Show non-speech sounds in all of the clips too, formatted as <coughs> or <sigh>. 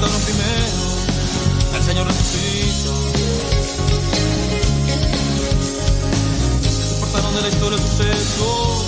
resucitaron primero. El Señor resucitó. Se portaron de la historia suceso.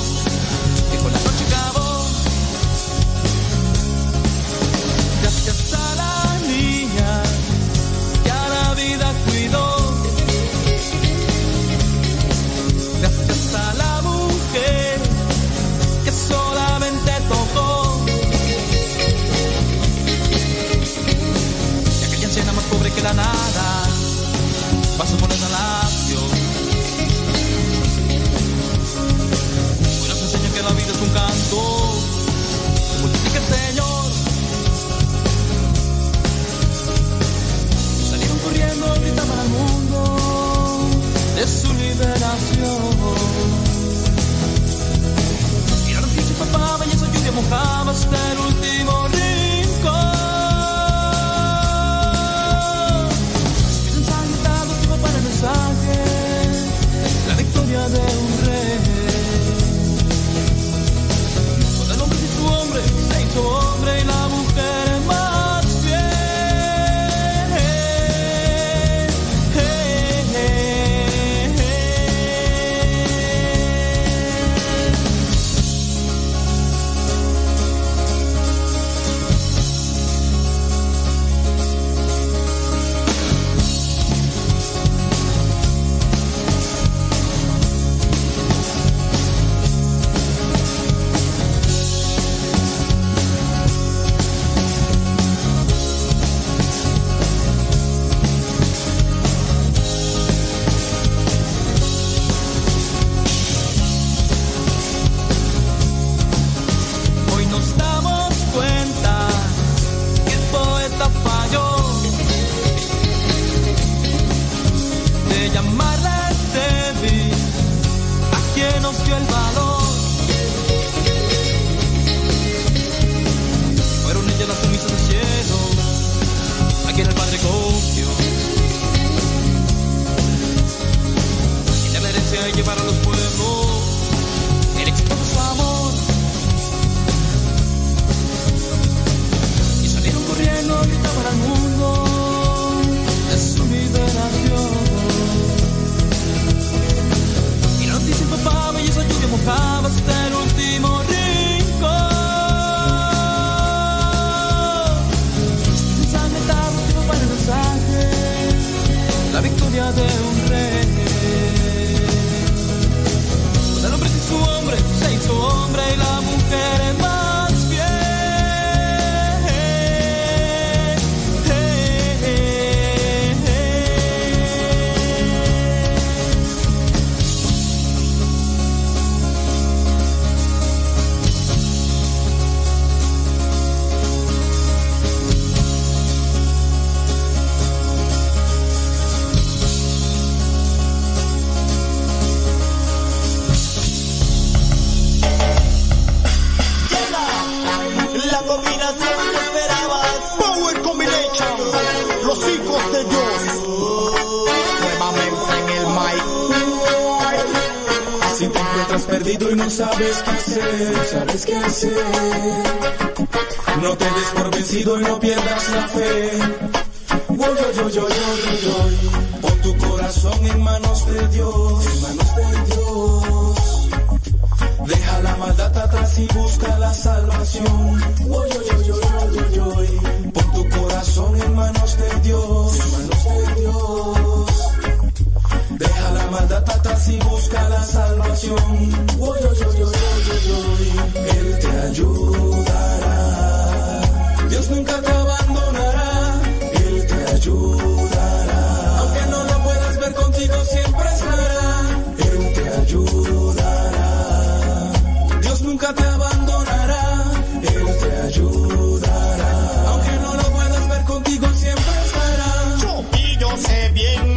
Perdido y no sabes qué hacer, sabes qué hacer. No te des por vencido y no pierdas la fe. Yo, yo, yo. Pon tu corazón en manos de Dios, en manos de Dios. Deja la maldad atrás y busca la salvación. Pon tu corazón en manos de Dios, en manos de Dios. Maldad atrás y busca la salvación. Woy, yo, yo, yo, yo, yo, yo. Él te ayudará. Dios nunca te abandonará. Él te ayudará. Aunque no lo puedas ver contigo, siempre estará. Él te ayudará. Dios nunca te abandonará. Él te ayudará. Aunque no lo puedas ver contigo, siempre estará. Y yo sé bien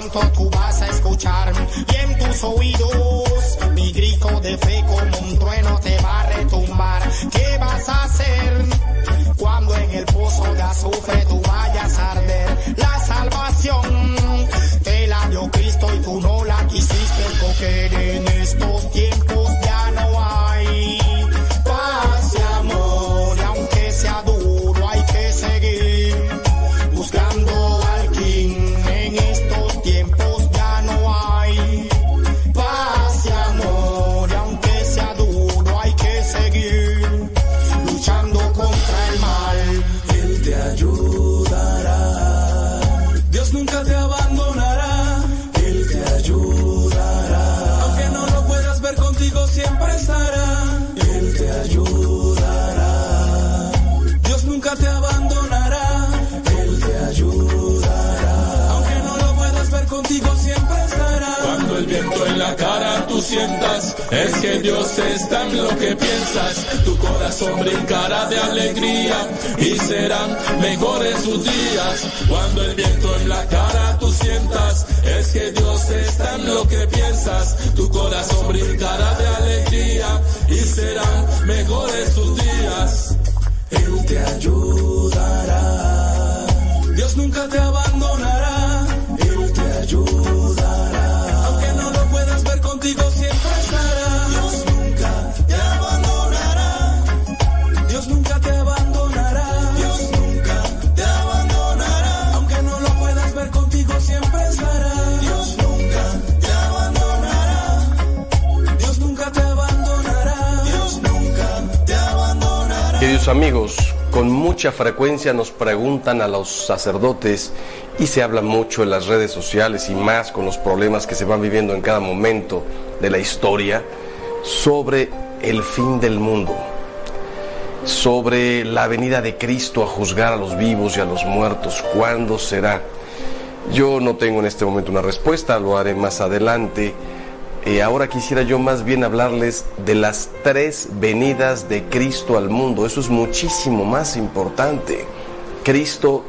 pronto tú vas a escuchar. Y en tus oídos mi grito de fe como un trueno te va a retumbar. ¿Qué vas a hacer cuando en el pozo de azufre tú vayas a arder? La salvación te la dio Cristo y tú no la quisiste coger en estos tiempos sientas, es que Dios está en lo que piensas. Tu corazón brincará de alegría y serán mejores sus días. Cuando el viento en la cara tú sientas, es que Dios está en lo que piensas. Tu corazón brincará de alegría y serán mejores tus días. Él te ayudará. Amigos, con mucha frecuencia nos preguntan a los sacerdotes y se habla mucho en las redes sociales y más con los problemas que se van viviendo en cada momento de la historia sobre el fin del mundo, sobre la venida de Cristo a juzgar a los vivos y a los muertos, cuándo será. Yo no tengo en este momento una respuesta, lo haré más adelante. Eh, ahora quisiera yo más bien hablarles de las tres venidas de Cristo al mundo. Eso es muchísimo más importante. Cristo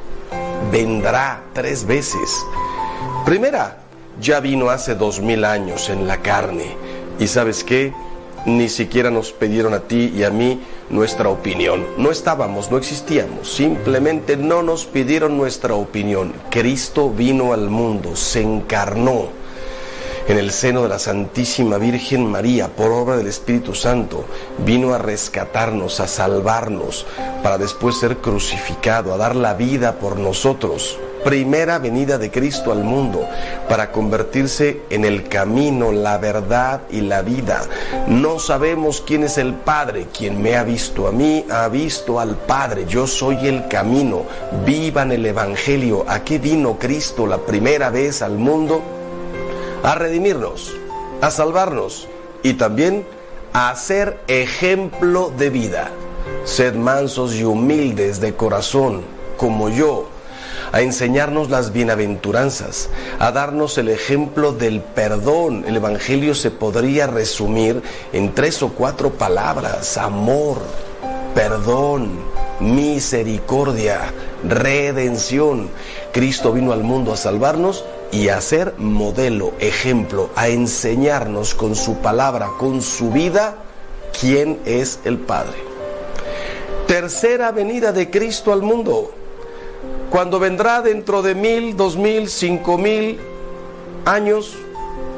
vendrá tres veces. Primera, ya vino hace dos mil años en la carne. Y sabes qué? Ni siquiera nos pidieron a ti y a mí nuestra opinión. No estábamos, no existíamos. Simplemente no nos pidieron nuestra opinión. Cristo vino al mundo, se encarnó en el seno de la Santísima Virgen María, por obra del Espíritu Santo, vino a rescatarnos, a salvarnos, para después ser crucificado, a dar la vida por nosotros. Primera venida de Cristo al mundo para convertirse en el camino, la verdad y la vida. No sabemos quién es el Padre. Quien me ha visto a mí ha visto al Padre. Yo soy el camino. Vivan el Evangelio. ¿A qué vino Cristo la primera vez al mundo? A redimirnos, a salvarnos y también a ser ejemplo de vida. Sed mansos y humildes de corazón, como yo, a enseñarnos las bienaventuranzas, a darnos el ejemplo del perdón. El Evangelio se podría resumir en tres o cuatro palabras. Amor, perdón, misericordia, redención. Cristo vino al mundo a salvarnos y a ser modelo, ejemplo, a enseñarnos con su palabra, con su vida, quién es el Padre. Tercera venida de Cristo al mundo, cuando vendrá dentro de mil, dos mil, cinco mil años,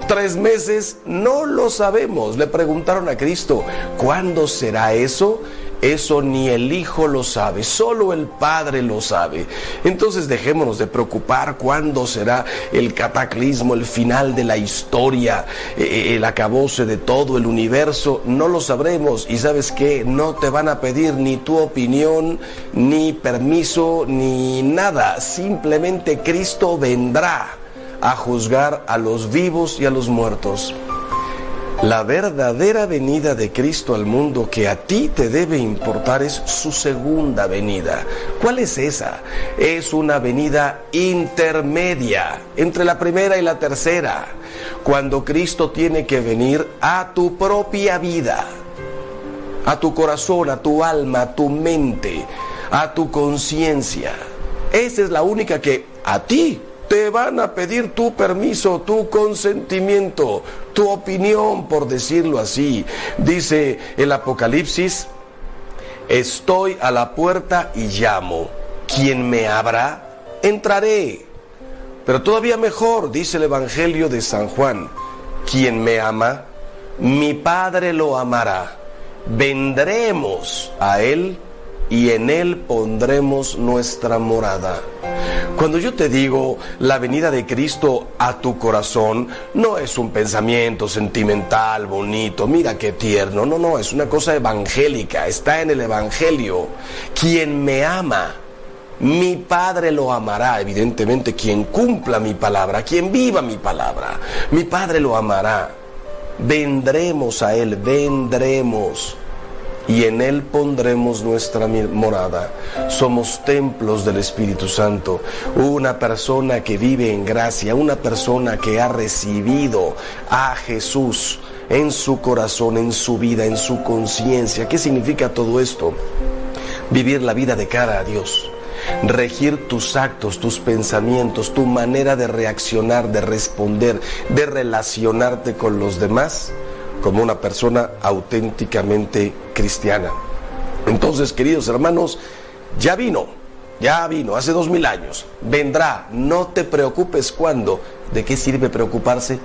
tres meses, no lo sabemos. Le preguntaron a Cristo, ¿cuándo será eso? Eso ni el Hijo lo sabe, solo el Padre lo sabe. Entonces dejémonos de preocupar cuándo será el cataclismo, el final de la historia, eh, eh, el acabose de todo el universo. No lo sabremos y sabes que no te van a pedir ni tu opinión, ni permiso, ni nada. Simplemente Cristo vendrá a juzgar a los vivos y a los muertos. La verdadera venida de Cristo al mundo que a ti te debe importar es su segunda venida. ¿Cuál es esa? Es una venida intermedia entre la primera y la tercera, cuando Cristo tiene que venir a tu propia vida, a tu corazón, a tu alma, a tu mente, a tu conciencia. Esa es la única que a ti te van a pedir tu permiso, tu consentimiento, tu opinión, por decirlo así. Dice el Apocalipsis, estoy a la puerta y llamo. Quien me abra, entraré. Pero todavía mejor, dice el Evangelio de San Juan, quien me ama, mi Padre lo amará. Vendremos a Él y en Él pondremos nuestra morada. Cuando yo te digo la venida de Cristo a tu corazón, no es un pensamiento sentimental, bonito, mira qué tierno, no, no, es una cosa evangélica, está en el Evangelio. Quien me ama, mi Padre lo amará, evidentemente quien cumpla mi palabra, quien viva mi palabra, mi Padre lo amará. Vendremos a Él, vendremos. Y en Él pondremos nuestra morada. Somos templos del Espíritu Santo. Una persona que vive en gracia, una persona que ha recibido a Jesús en su corazón, en su vida, en su conciencia. ¿Qué significa todo esto? Vivir la vida de cara a Dios regir tus actos, tus pensamientos, tu manera de reaccionar, de responder, de relacionarte con los demás como una persona auténticamente cristiana. Entonces, queridos hermanos, ya vino, ya vino, hace dos mil años, vendrá, no te preocupes cuándo, ¿de qué sirve preocuparse?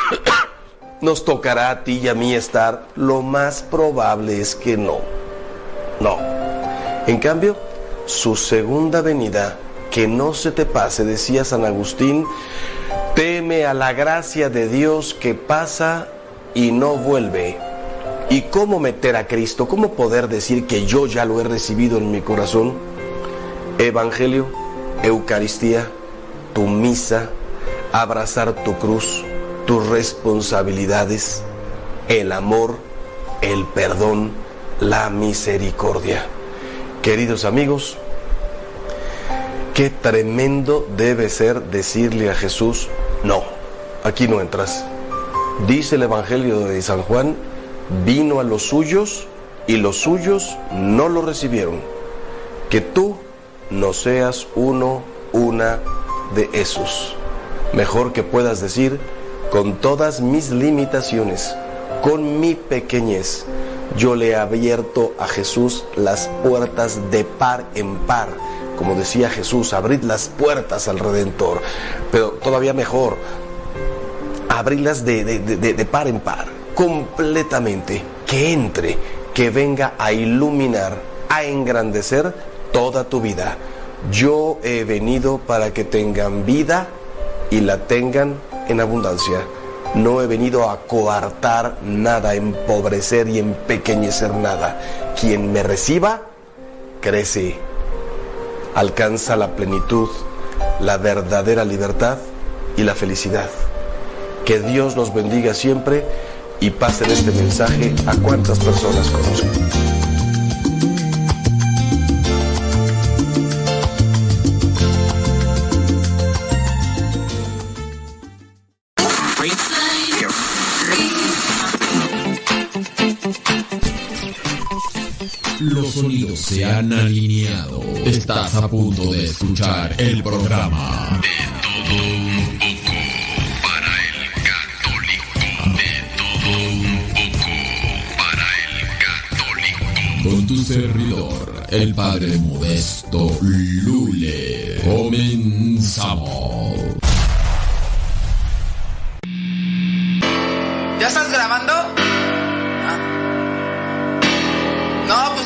<coughs> Nos tocará a ti y a mí estar, lo más probable es que no, no. En cambio, su segunda venida, que no se te pase, decía San Agustín, teme a la gracia de Dios que pasa y no vuelve. ¿Y cómo meter a Cristo? ¿Cómo poder decir que yo ya lo he recibido en mi corazón? Evangelio, Eucaristía, tu misa, abrazar tu cruz, tus responsabilidades, el amor, el perdón, la misericordia. Queridos amigos, qué tremendo debe ser decirle a Jesús, no, aquí no entras. Dice el Evangelio de San Juan, vino a los suyos y los suyos no lo recibieron. Que tú no seas uno, una de esos. Mejor que puedas decir, con todas mis limitaciones, con mi pequeñez, yo le he abierto a Jesús las puertas de par en par. Como decía Jesús, abrid las puertas al Redentor. Pero todavía mejor, abrirlas de, de, par en par, completamente, que entre, que venga a iluminar, a engrandecer toda tu vida. Yo he venido para que tengan vida y la tengan en abundancia. No he venido a coartar nada, empobrecer y empequeñecer nada. Quien me reciba, crece, alcanza la plenitud, la verdadera libertad y la felicidad. Que Dios nos bendiga siempre y pasen este mensaje a cuantas personas conozcan. Los sonidos se han alineado. Estás a punto de escuchar el programa servidor, el padre modesto Lule. Comenzamos. ¿Ya estás grabando?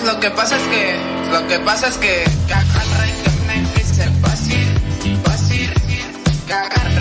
lo que pasa es que, lo que pasa es que cagar es fácil, fácil, cagar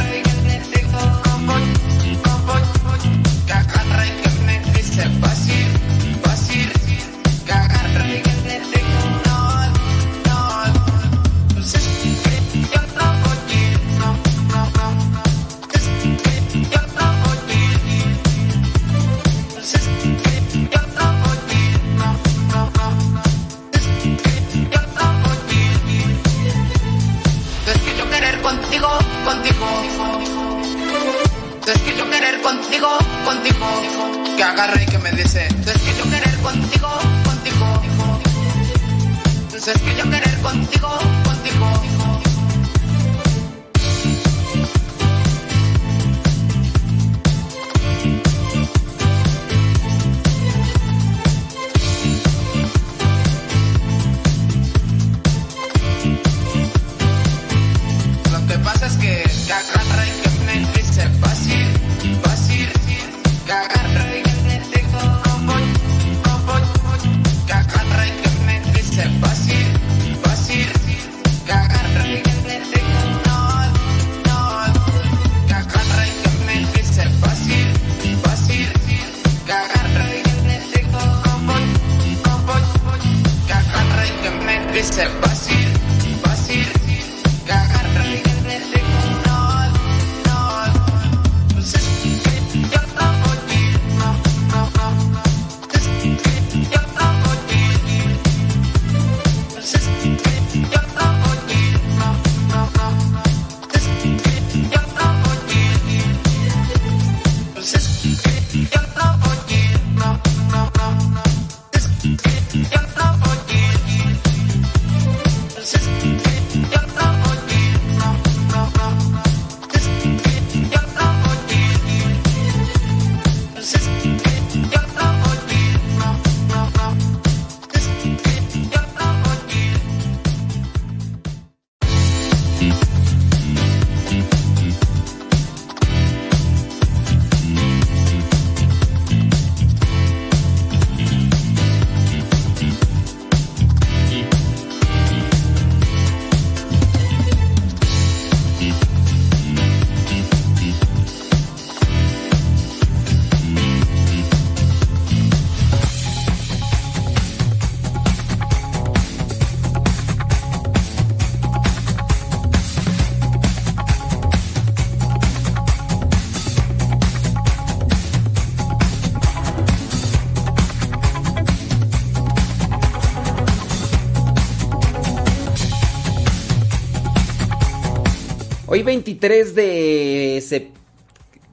Hoy 23 de,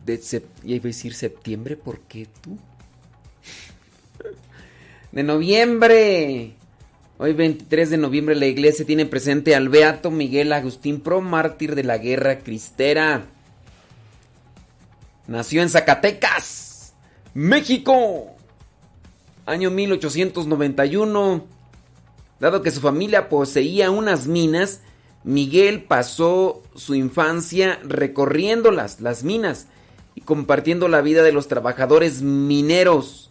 de iba a decir septiembre, ¿por qué tú? De noviembre. Hoy 23 de noviembre la iglesia tiene presente al Beato Miguel Agustín Pro, mártir de la guerra cristera. Nació en Zacatecas, México. Año 1891. Dado que su familia poseía unas minas, Miguel pasó su infancia recorriéndolas, las minas, y compartiendo la vida de los trabajadores mineros.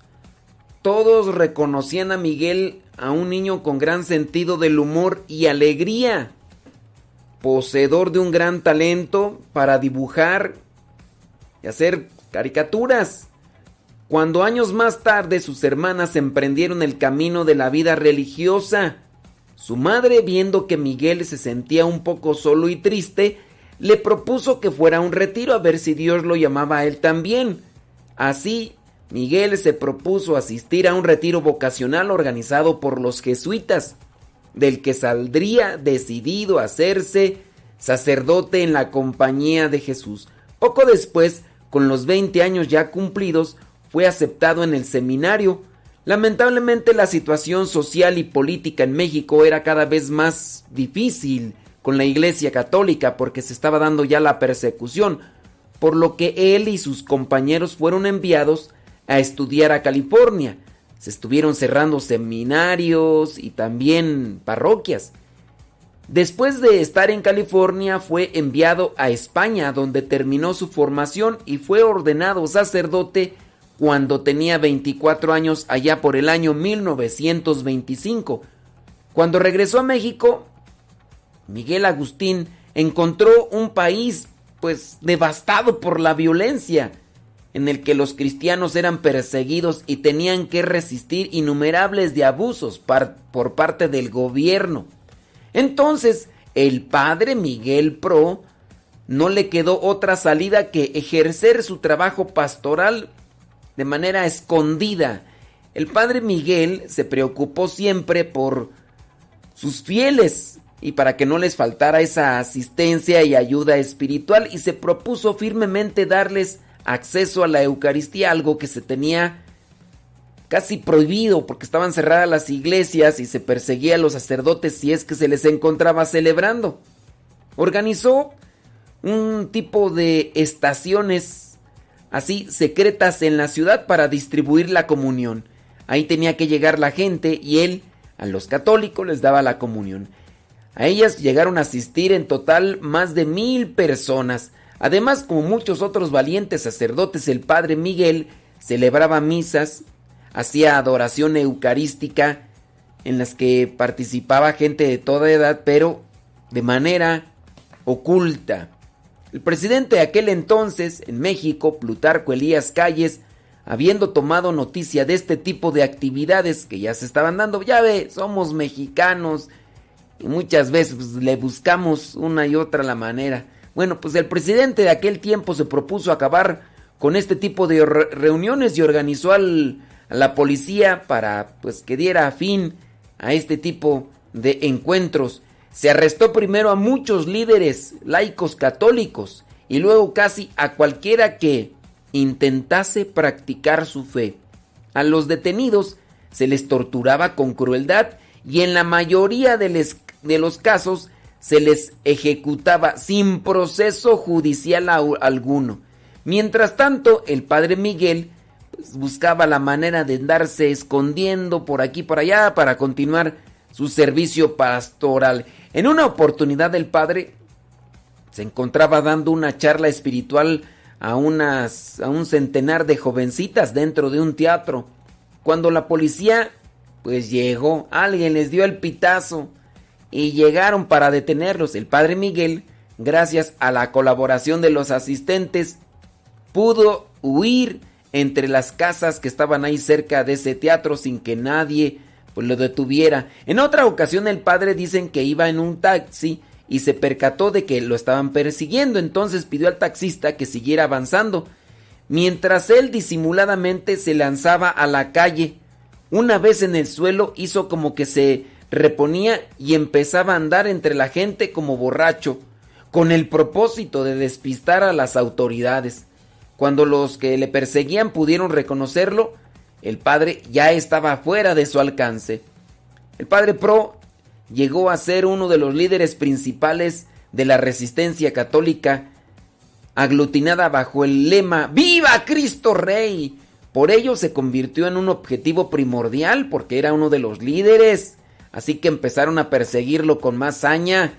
Todos reconocían a Miguel a un niño con gran sentido del humor y alegría, poseedor de un gran talento para dibujar y hacer caricaturas. Cuando años más tarde sus hermanas emprendieron el camino de la vida religiosa, su madre, viendo que Miguel se sentía un poco solo y triste, le propuso que fuera a un retiro a ver si Dios lo llamaba a él también. Así, Miguel se propuso asistir a un retiro vocacional organizado por los jesuitas, del que saldría decidido a hacerse sacerdote en la compañía de Jesús. Poco después, con los 20 años ya cumplidos, fue aceptado en el seminario. Lamentablemente la situación social y política en México era cada vez más difícil con la Iglesia Católica porque se estaba dando ya la persecución, por lo que él y sus compañeros fueron enviados a estudiar a California. Se estuvieron cerrando seminarios y también parroquias. Después de estar en California fue enviado a España donde terminó su formación y fue ordenado sacerdote cuando tenía 24 años allá por el año 1925. Cuando regresó a México, Miguel Agustín encontró un país pues devastado por la violencia, en el que los cristianos eran perseguidos y tenían que resistir innumerables de abusos por parte del gobierno. Entonces, el padre Miguel Pro no le quedó otra salida que ejercer su trabajo pastoral de manera escondida. El padre Miguel se preocupó siempre por sus fieles y para que no les faltara esa asistencia y ayuda espiritual y se propuso firmemente darles acceso a la Eucaristía, algo que se tenía casi prohibido porque estaban cerradas las iglesias y se perseguía a los sacerdotes si es que se les encontraba celebrando. Organizó un tipo de estaciones así secretas en la ciudad para distribuir la comunión. Ahí tenía que llegar la gente y él a los católicos les daba la comunión. A ellas llegaron a asistir en total más de mil personas. Además, como muchos otros valientes sacerdotes, el padre Miguel celebraba misas, hacía adoración eucarística en las que participaba gente de toda edad, pero de manera oculta. El presidente de aquel entonces, en México, Plutarco Elías Calles, habiendo tomado noticia de este tipo de actividades que ya se estaban dando, ya ve, somos mexicanos y muchas veces pues, le buscamos una y otra la manera. Bueno, pues el presidente de aquel tiempo se propuso acabar con este tipo de re- reuniones y organizó al, a la policía para pues que diera fin a este tipo de encuentros. Se arrestó primero a muchos líderes laicos católicos y luego casi a cualquiera que intentase practicar su fe. A los detenidos se les torturaba con crueldad y en la mayoría de, los casos se les ejecutaba sin proceso judicial alguno. Mientras tanto, el padre Miguel pues, buscaba la manera de andarse escondiendo por aquí por allá para continuar su servicio pastoral. En una oportunidad el padre se encontraba dando una charla espiritual a unas a un centenar de jovencitas dentro de un teatro. Cuando la policía pues llegó, alguien les dio el pitazo y llegaron para detenerlos. El padre Miguel, gracias a la colaboración de los asistentes, pudo huir entre las casas que estaban ahí cerca de ese teatro sin que nadie pues, lo detuviera. En otra ocasión el padre dicen que iba en un taxi y se percató de que lo estaban persiguiendo, entonces pidió al taxista que siguiera avanzando, mientras él disimuladamente se lanzaba a la calle. Una vez en el suelo hizo como que se reponía y empezaba a andar entre la gente como borracho. con el propósito de despistar a las autoridades. Cuando los que le perseguían pudieron reconocerlo, el padre ya estaba fuera de su alcance. El padre Pro llegó a ser uno de los líderes principales de la resistencia católica aglutinada bajo el lema ¡Viva Cristo Rey! Por ello se convirtió en un objetivo primordial porque era uno de los líderes. Así que empezaron a perseguirlo con más saña.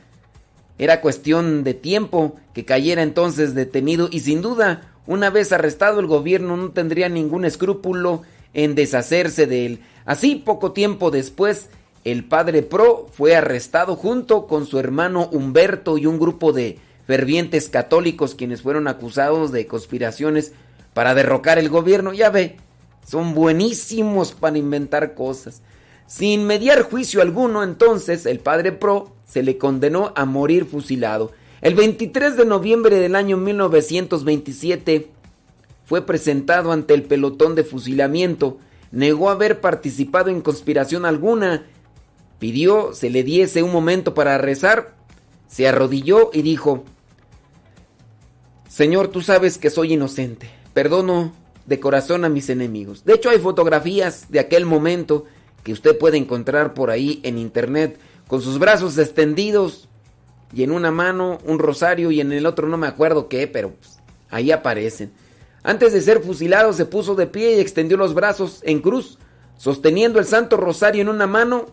Era cuestión de tiempo que cayera entonces detenido y sin duda, una vez arrestado el gobierno no tendría ningún escrúpulo en deshacerse de él. Así poco tiempo después, el padre Pro fue arrestado junto con su hermano Humberto y un grupo de fervientes católicos quienes fueron acusados de conspiraciones para derrocar el gobierno. Ya ve, son buenísimos para inventar cosas. Sin mediar juicio alguno, entonces el padre Pro se le condenó a morir fusilado. El 23 de noviembre del año 1927 fue presentado ante el pelotón de fusilamiento. Negó haber participado en conspiración alguna. Pidió se le diese un momento para rezar. Se arrodilló y dijo, Señor, tú sabes que soy inocente. Perdono de corazón a mis enemigos. De hecho, hay fotografías de aquel momento que usted puede encontrar por ahí en internet con sus brazos extendidos y en una mano un rosario y en el otro no me acuerdo qué, pero pues, ahí aparecen. Antes de ser fusilado se puso de pie y extendió los brazos en cruz, sosteniendo el santo rosario en una mano.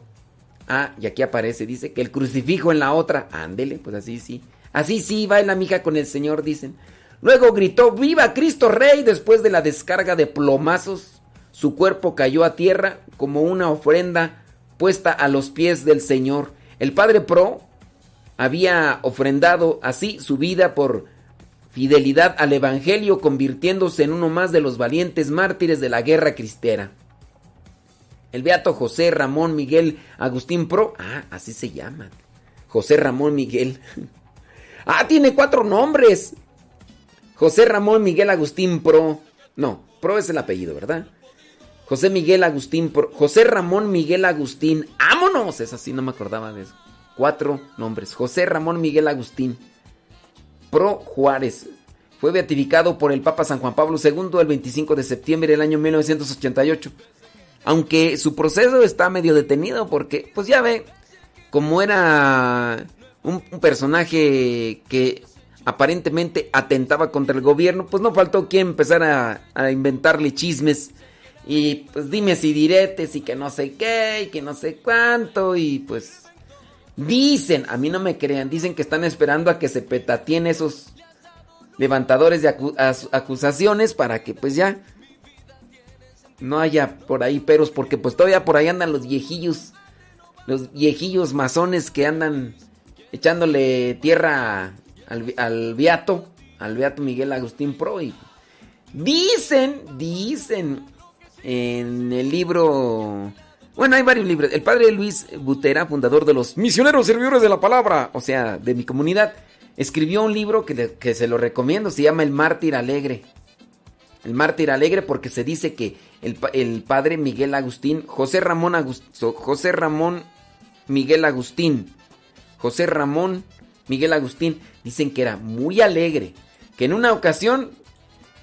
Ah, y aquí aparece, dice que el crucifijo en la otra. Ándele, pues así sí. Así sí, va en la mija con el Señor, dicen. Luego gritó, ¡Viva Cristo Rey! Después de la descarga de plomazos, su cuerpo cayó a tierra como una ofrenda puesta a los pies del Señor. El Padre Pro había ofrendado así su vida por fidelidad al Evangelio, convirtiéndose en uno más de los valientes mártires de la guerra cristera. El beato José Ramón Miguel Agustín Pro, ah, así se llama. José Ramón Miguel. <laughs> Ah, tiene cuatro nombres. José Ramón Miguel Agustín Pro. No, Pro es el apellido, ¿verdad? José Miguel Agustín Pro. José Ramón Miguel Agustín. ¡Vámonos! Es así, no me acordaba de eso. Cuatro nombres. José Ramón Miguel Agustín. Pro Juárez. Fue beatificado por el Papa San Juan Pablo II el 25 de septiembre del año 1988. Aunque su proceso está medio detenido porque, pues ya ve, como era un, personaje que aparentemente atentaba contra el gobierno, pues no faltó quien empezara a, a, inventarle chismes y pues dime si diretes y que no sé qué y que no sé cuánto y pues dicen, a mí no me crean, dicen que están esperando a que se petatien esos levantadores de acu acusaciones para que pues ya no haya por ahí peros porque pues todavía por ahí andan los viejillos, los viejillos masones que andan echándole tierra al, al Beato, al Beato Miguel Agustín Pro. Dicen, dicen en el libro. Bueno, hay varios libros. El padre Luis Butera, fundador de los Misioneros Servidores de la Palabra, o sea, de mi comunidad, escribió un libro que, se lo recomiendo. Se llama El Mártir Alegre. El Mártir Alegre porque se dice que el, el padre Miguel Agustín, José Ramón, Agust, José Ramón Miguel Agustín, José Ramón Miguel Agustín, dicen que era muy alegre, que en una ocasión,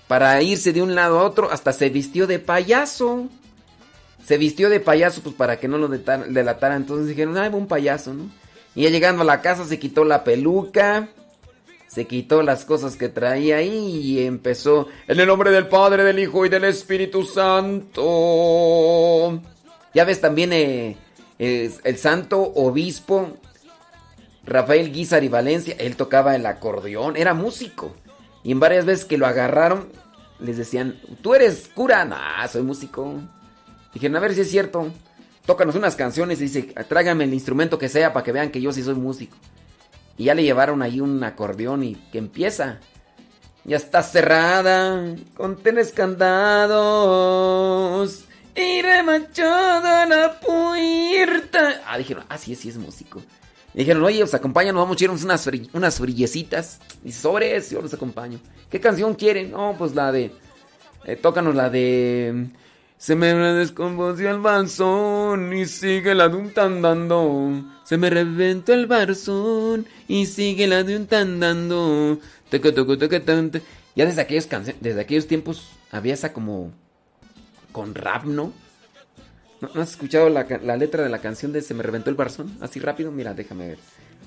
para irse de un lado a otro, hasta se vistió de payaso. Se vistió de payaso, pues para que no lo delatara. Entonces dijeron, ay, un payaso, ¿no? Y ya llegando a la casa se quitó la peluca, se quitó las cosas que traía ahí y empezó, en el nombre del Padre, del Hijo y del Espíritu Santo. Ya ves también eh, el santo obispo Rafael Guizar y Valencia, él tocaba el acordeón, era músico. Y en varias veces que lo agarraron, les decían, ¿tú eres cura? No, soy músico. Dijeron, a ver si es cierto. Tócanos unas canciones y dice, tráigame el instrumento que sea para que vean que yo sí soy músico. Y ya le llevaron ahí un acordeón y que empieza. Ya está cerrada, con tenes candados y remachada la puerta. Ah, dijeron, ah, sí, sí es músico. Dijeron, oye, os acompañan, nos vamos a echarnos unas, unas frillecitas. Y sobre eso, yo los acompaño. ¿Qué canción quieren? No, pues la de. Eh, tócanos la de. Se me descompuso el balsón y sigue la de un. Se me reventó el barzón y sigue la de un. Ya desde aquellos, desde aquellos tiempos había esa como con rap, ¿no? ¿No, no has escuchado la, la letra de la canción de Se me reventó el barzón? Así rápido, mira, déjame ver.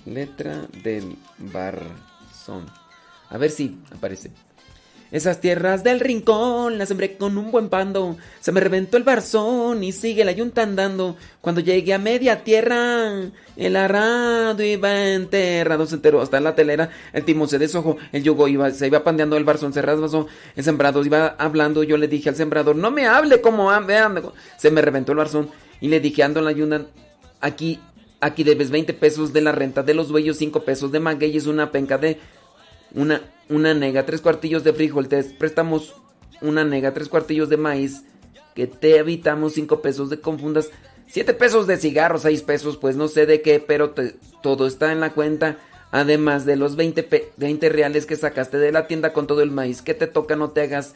Letra del barzón. A ver si aparece. Esas tierras del rincón las sembré con un buen pando. Se me reventó el barzón y sigue la yunta andando. Cuando llegué a media tierra, el arado iba enterrado, se enteró hasta la telera. El timón se deshojó, el yugo iba, se iba pandeando, el barzón se rasgó. El sembrado iba hablando. Yo le dije al sembrador, no me hable como ande". Se me reventó el barzón y le dije, ando en la yunta. Aquí, aquí debes 20 pesos de la renta de los bueyos, 5 pesos de magueyes, una penca de una, una nega, tres cuartillos de frijol, te prestamos una nega, tres cuartillos de maíz, que te evitamos cinco pesos de confundas, siete pesos de cigarros, seis pesos, pues no sé de qué, pero todo está en la cuenta. Además de los 20, pe- 20 reales que sacaste de la tienda con todo el maíz que te toca, no te hagas,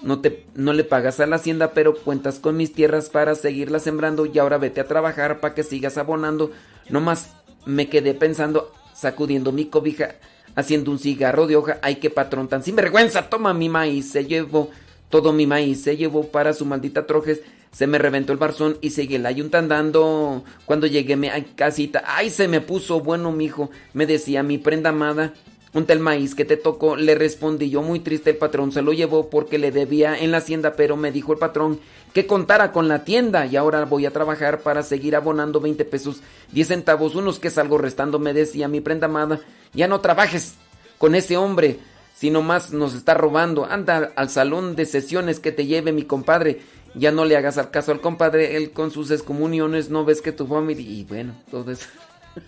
no te, no le pagas a la hacienda, pero cuentas con mis tierras para seguirlas sembrando y ahora vete a trabajar para que sigas abonando. Nomás me quedé pensando, sacudiendo mi cobija, haciendo un cigarro de hoja. Ay, qué patrón tan sinvergüenza, toma mi maíz, se llevó todo mi maíz, se llevó para su maldita trojes. Se me reventó el barzón y sigue la yunta andando. Cuando llegué a casita, ay, se me puso bueno, mijo. Me decía mi prenda amada, unta el maíz que te tocó. Le respondí yo muy triste, el patrón se lo llevó porque le debía en la hacienda, pero me dijo el patrón que contara con la tienda. Y ahora voy a trabajar para seguir abonando 20 pesos, 10 centavos, unos que salgo restando, me decía mi prenda amada, ya no trabajes con ese hombre, si nomás nos está robando, anda al salón de sesiones que te lleve mi compadre, ya no le hagas al caso al compadre, él con sus excomuniones, no ves que tu familia, y bueno, todo eso.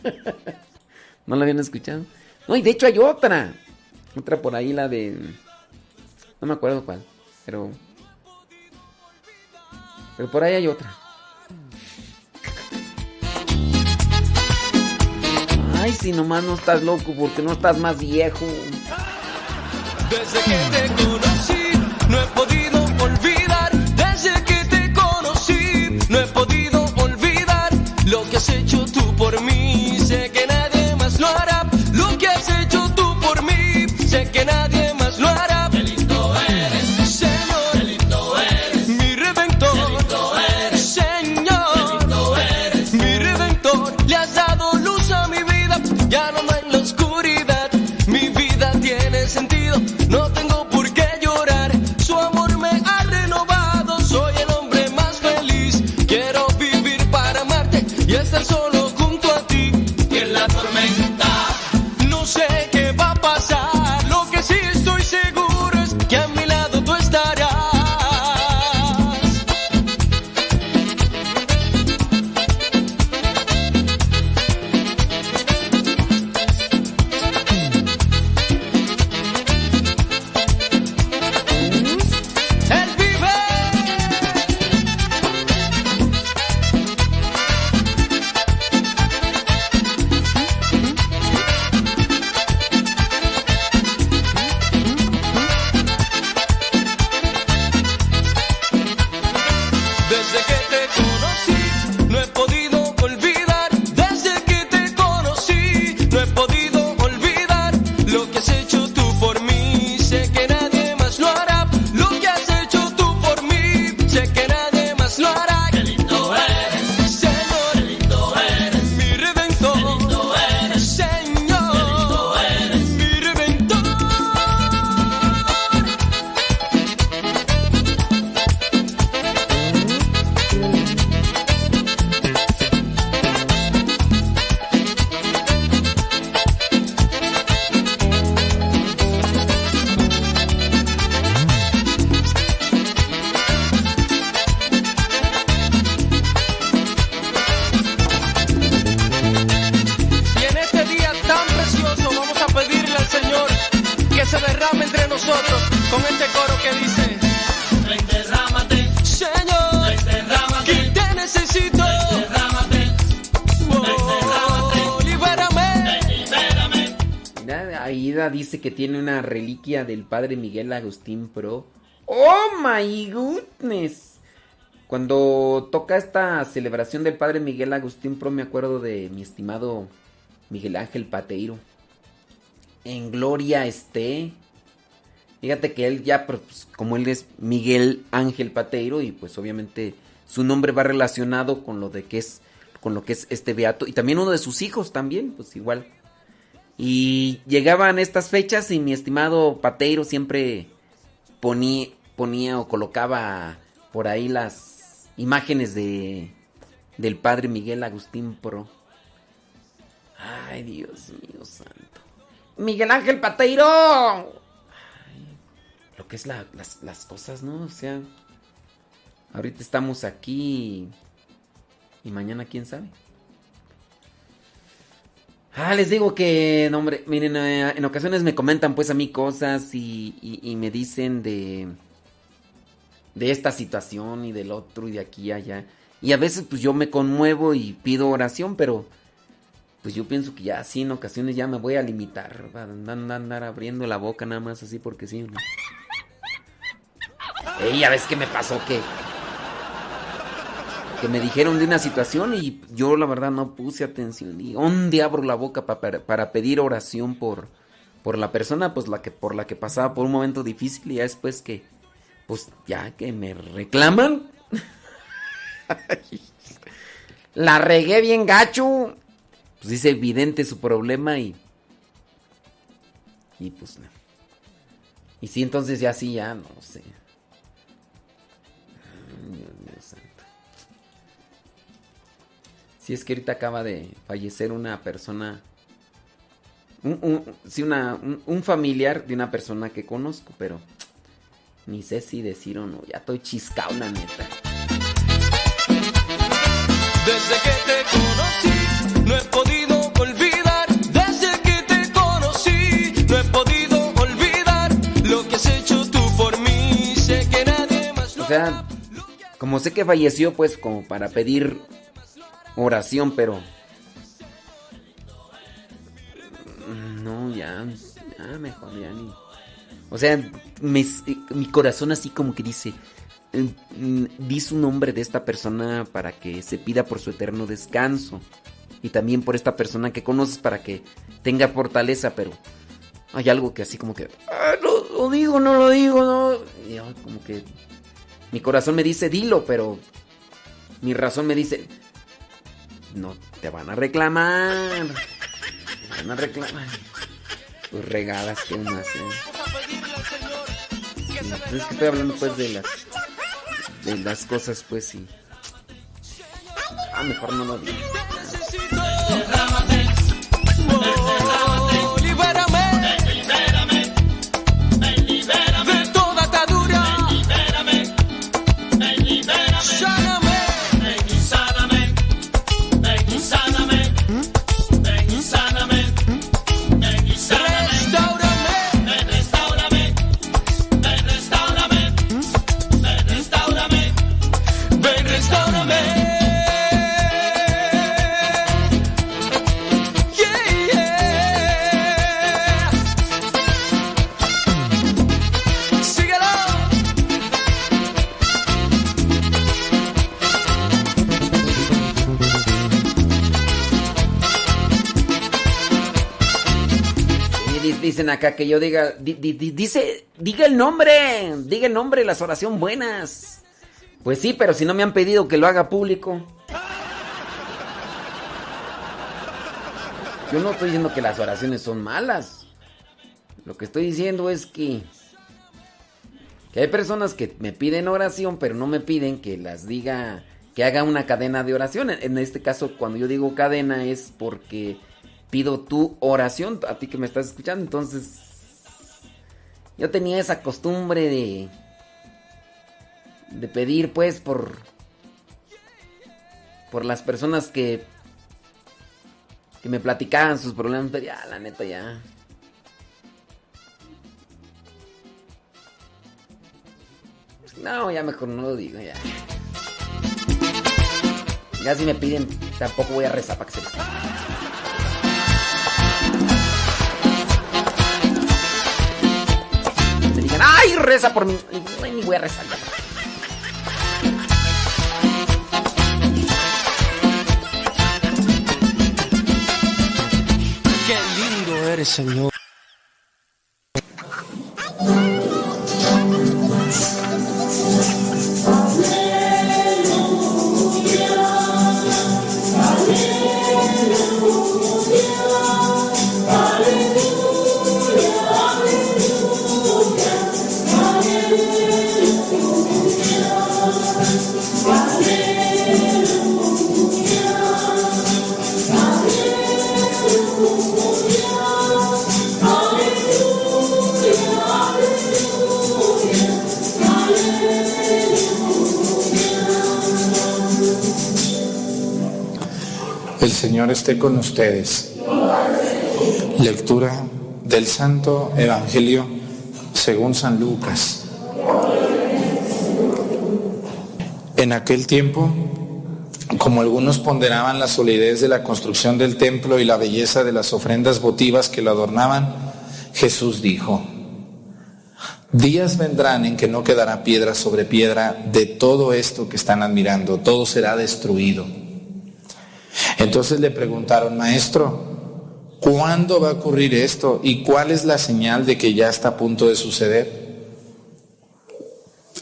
<laughs> ¿No la habían escuchado? No, y de hecho hay otra, otra por ahí, la de... No me acuerdo cuál, pero... Pero por ahí hay otra. Ay, si nomás no estás loco, porque no estás más viejo. Que que tiene una reliquia del padre Miguel Agustín Pro. ¡Oh my goodness! Cuando toca esta celebración del Padre Miguel Agustín Pro, me acuerdo de mi estimado Miguel Ángel Pateiro. En gloria esté. Fíjate que él ya, pues, como él es Miguel Ángel Pateiro, y pues obviamente su nombre va relacionado con lo de que es, con lo que es este beato, y también uno de sus hijos también, pues igual. Y llegaban estas fechas y mi estimado Pateiro siempre ponía, ponía o colocaba por ahí las imágenes de del padre Miguel Agustín Pro. Ay, Dios mío santo. Miguel Ángel Pateiro. Ay, lo que es la- las, las cosas, ¿no? O sea, ahorita estamos aquí y mañana quién sabe. Ah, les digo que, hombre, miren, eh, en ocasiones me comentan pues a mí cosas y, y- me dicen de, de esta situación y del otro y de aquí y allá. Y a veces pues yo me conmuevo y pido oración, pero pues yo pienso que ya así en ocasiones ya me voy a limitar, a andar, abriendo la boca nada más así porque sí. ¿no? Ey, ya ves qué me pasó que que me dijeron de una situación y yo la verdad no puse atención. ¿Y dónde abro la boca pa- para, pedir oración por, por la persona pues la que, por la que pasaba por un momento difícil y ya después que, pues ya que me reclaman? <laughs> la regué bien gacho. Pues dice evidente su problema y... Y pues no. Y sí, entonces ya sí, ya no sé. Sí, es que ahorita acaba de fallecer una persona. Un, un- sí, una, un, un familiar de una persona que conozco, pero ni sé si decir o no. Ya estoy chiscado, la neta. Desde que te conocí, no he podido olvidar. Desde que te conocí, no he podido olvidar lo que has hecho tú por mí. Sé que nadie más lo O sea, como sé que falleció, pues como para pedir oración, pero... No, ya, ya mejor, ya ni... O sea, me- mi corazón así como que dice, eh, mm, di su nombre de esta persona para que se pida por su eterno descanso. Y también por esta persona que conoces para que tenga fortaleza, pero hay algo que así como que, "Ah, no lo digo, no lo digo, no. Y como que mi corazón me dice, dilo, pero mi razón me dice, no, te van a reclamar. Te van a reclamar. Pues regadas que uno hace. Es que estoy hablando pues de las de las cosas pues sí. Ah, mejor no lo digo. Acá que yo diga, di- di- di- dice, diga el nombre, diga el nombre, las oraciones buenas. Pues sí, pero si no me han pedido que lo haga público. Yo no estoy diciendo que las oraciones son malas. Lo que estoy diciendo es que que hay personas que me piden oración, pero no me piden que las diga, que haga una cadena de oración. En en este caso, cuando yo digo cadena es porque pido tu oración, a ti que me estás escuchando. Entonces, yo tenía esa costumbre de de pedir pues por por las personas que que me platicaban sus problemas, pero ya la neta ya No, ya mejor no lo digo, ya. Ya si me piden, tampoco voy a rezar para que se les ay, reza por mí. No, ni voy a rezar ya. Qué lindo eres, Señor. Con ustedes. Lectura del Santo Evangelio según San Lucas. En aquel tiempo, como algunos ponderaban la solidez de la construcción del templo y la belleza de las ofrendas votivas que lo adornaban, Jesús dijo, días vendrán en que no quedará piedra sobre piedra de todo esto que están admirando, todo será destruido. Entonces le preguntaron, maestro, ¿cuándo va a ocurrir esto? ¿Y cuál es la señal de que ya está a punto de suceder?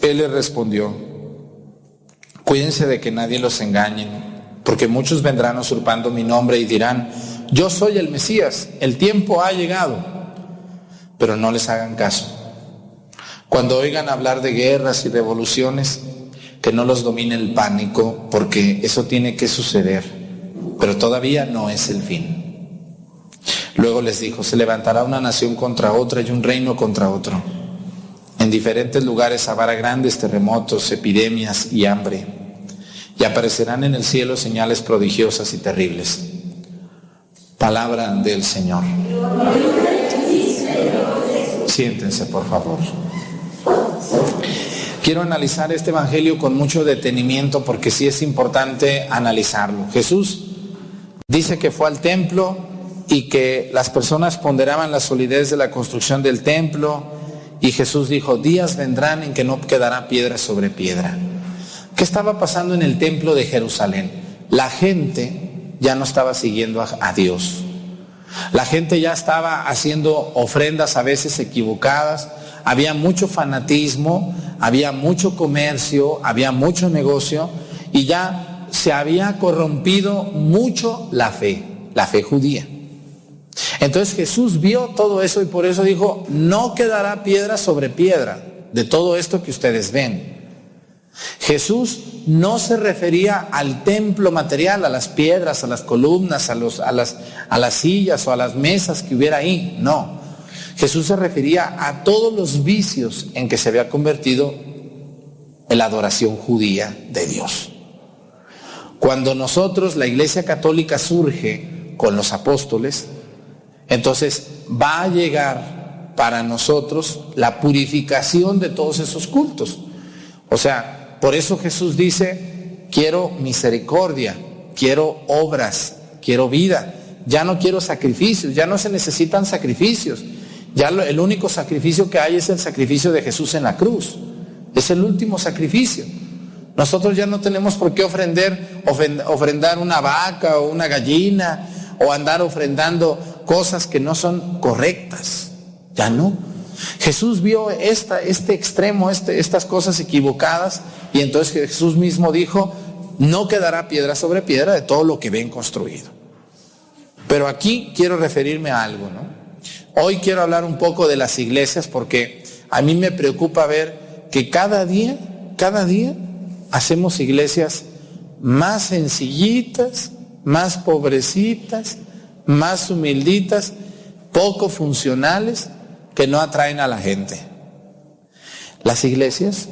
Él le respondió, cuídense de que nadie los engañe, porque muchos vendrán usurpando mi nombre y dirán, yo soy el Mesías, el tiempo ha llegado, pero no les hagan caso. Cuando oigan hablar de guerras y revoluciones, que no los domine el pánico, porque eso tiene que suceder pero todavía no es el fin. Luego les dijo, se levantará una nación contra otra y un reino contra otro. En diferentes lugares habrá grandes terremotos, epidemias y hambre. Y aparecerán en el cielo señales prodigiosas y terribles. Palabra del Señor. Siéntense, por favor. Quiero analizar este Evangelio con mucho detenimiento porque sí es importante analizarlo. Jesús Dice que fue al templo y que las personas ponderaban la solidez de la construcción del templo y Jesús dijo, días vendrán en que no quedará piedra sobre piedra. ¿Qué estaba pasando en el templo de Jerusalén? La gente ya no estaba siguiendo a, Dios. La gente ya estaba haciendo ofrendas a veces equivocadas, había mucho fanatismo, había mucho comercio, había mucho negocio y ya se había corrompido mucho la fe, la fe judía. Entonces Jesús vio todo eso y por eso dijo, no quedará piedra sobre piedra de todo esto que ustedes ven. Jesús no se refería al templo material, a las piedras, a las columnas, a, las, las sillas o a las mesas que hubiera ahí, no. Jesús se refería a todos los vicios en que se había convertido en la adoración judía de Dios. Cuando nosotros, la Iglesia Católica surge con los apóstoles, entonces va a llegar para nosotros la purificación de todos esos cultos. O sea, por eso Jesús dice, quiero misericordia, quiero obras, quiero vida. Ya no quiero sacrificios, ya no se necesitan sacrificios. Ya el único sacrificio que hay es el sacrificio de Jesús en la cruz. Es el último sacrificio. Nosotros ya no tenemos por qué ofrender, ofrendar una vaca o una gallina o andar ofrendando cosas que no son correctas. Ya no. Jesús vio esta, este extremo, este, estas cosas equivocadas y entonces Jesús mismo dijo, no quedará piedra sobre piedra de todo lo que ven construido. Pero aquí quiero referirme a algo, ¿no? Hoy quiero hablar un poco de las iglesias porque a mí me preocupa ver que cada día, cada día hacemos iglesias más sencillitas, más pobrecitas, más humilditas, poco funcionales, que no atraen a la gente. Las iglesias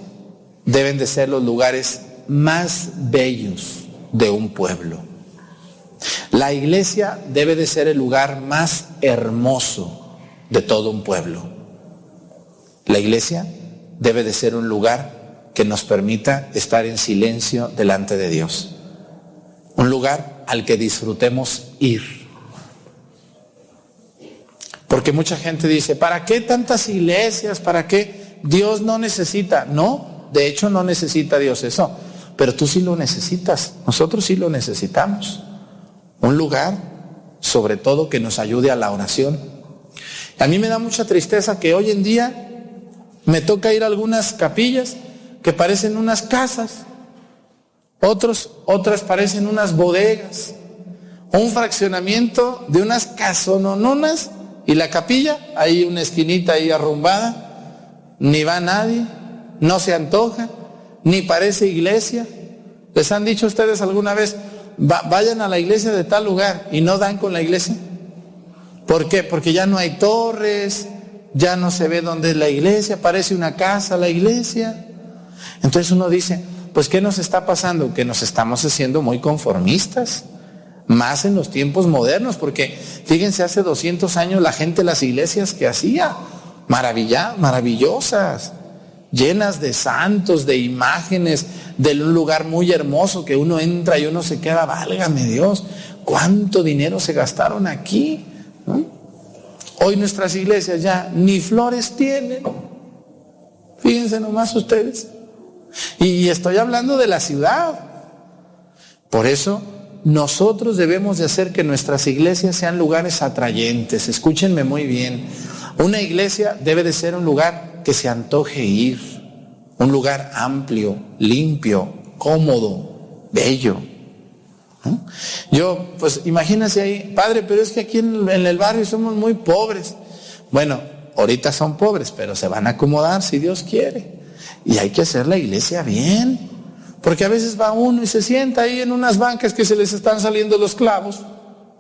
deben de ser los lugares más bellos de un pueblo. La iglesia debe de ser el lugar más hermoso de todo un pueblo. La iglesia debe de ser un lugar que nos permita estar en silencio delante de Dios. Un lugar al que disfrutemos ir. Porque mucha gente dice, ¿para qué tantas iglesias? ¿Para qué? Dios no necesita. No, de hecho no necesita Dios eso. Pero tú sí lo necesitas. Nosotros sí lo necesitamos. Un lugar, sobre todo, que nos ayude a la oración. A mí me da mucha tristeza que hoy en día me toca ir a algunas capillas que parecen unas casas, otros, otras parecen unas bodegas, un fraccionamiento de unas casonononas y la capilla, hay una esquinita ahí arrumbada, ni va nadie, no se antoja, ni parece iglesia. ¿Les han dicho ustedes alguna vez, vayan a la iglesia de tal lugar y no dan con la iglesia? ¿Por qué? Porque ya no hay torres, ya no se ve dónde es la iglesia, parece una casa la iglesia. Entonces uno dice, pues ¿qué nos está pasando? Que nos estamos haciendo muy conformistas, más en los tiempos modernos, porque fíjense, hace 200 años la gente las iglesias que hacía, maravillosas, llenas de santos, de imágenes, de un lugar muy hermoso que uno entra y uno se queda, válgame Dios, ¿cuánto dinero se gastaron aquí? Hoy nuestras iglesias ya ni flores tienen. Fíjense nomás ustedes. Y estoy hablando de la ciudad. Por eso nosotros debemos de hacer que nuestras iglesias sean lugares atrayentes. Escúchenme muy bien. Una iglesia debe de ser un lugar que se antoje ir. Un lugar amplio, limpio, cómodo, bello. Yo, pues imagínense ahí, padre, pero es que aquí en, el barrio somos muy pobres. Bueno, ahorita son pobres, pero se van a acomodar si Dios quiere. Y hay que hacer la iglesia bien. Porque a veces va uno y se sienta ahí en unas bancas que se les están saliendo los clavos.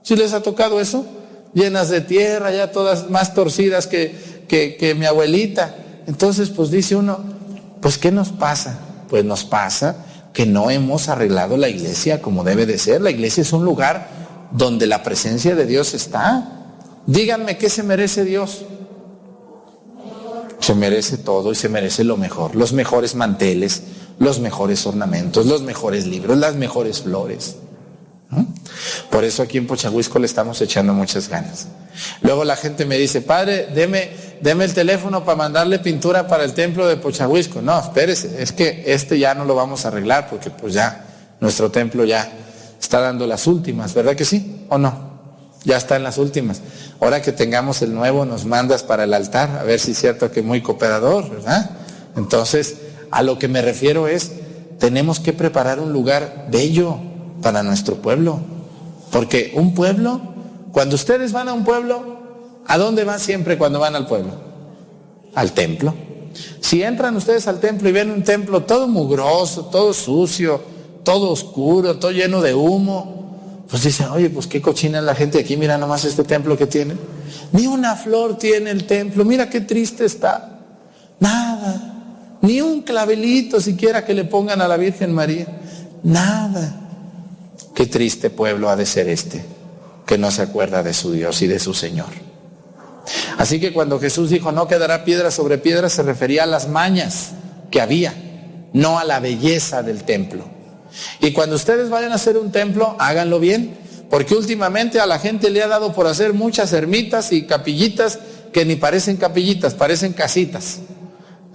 ¿Si les ha tocado eso? Llenas de tierra, ya todas más torcidas que, que, que mi abuelita. Entonces, pues dice uno, pues ¿qué nos pasa? Pues nos pasa que no hemos arreglado la iglesia como debe de ser. La iglesia es un lugar donde la presencia de Dios está. Díganme qué se merece Dios. Se merece todo y se merece lo mejor, los mejores manteles, los mejores ornamentos, los mejores libros, las mejores flores. Por eso aquí en Pochahuisco le estamos echando muchas ganas. Luego la gente me dice, padre, deme, el teléfono para mandarle pintura para el templo de Pochahuisco. No, espérese, es que este ya no lo vamos a arreglar porque pues ya nuestro templo ya está dando las últimas, ¿verdad que sí? ¿O no? Ya está en las últimas. Ahora que tengamos el nuevo, nos mandas para el altar, a ver si es cierto que muy cooperador, ¿verdad? Entonces, a lo que me refiero es, tenemos que preparar un lugar bello para nuestro pueblo. Porque un pueblo, cuando ustedes van a un pueblo, ¿a dónde van siempre cuando van al pueblo? Al templo. Si entran ustedes al templo y ven un templo todo mugroso, todo sucio, todo oscuro, todo lleno de humo, pues dicen, oye, pues qué cochina la gente aquí, mira nomás este templo que tiene. Ni una flor tiene el templo, mira qué triste está. Nada. Ni un clavelito siquiera que le pongan a la Virgen María. Nada. Qué triste pueblo ha de ser este, que no se acuerda de su Dios y de su Señor. Así que cuando Jesús dijo no quedará piedra sobre piedra, se refería a las mañas que había, no a la belleza del templo. Y cuando ustedes vayan a hacer un templo, háganlo bien, porque últimamente a la gente le ha dado por hacer muchas ermitas y capillitas que ni parecen capillitas, parecen casitas.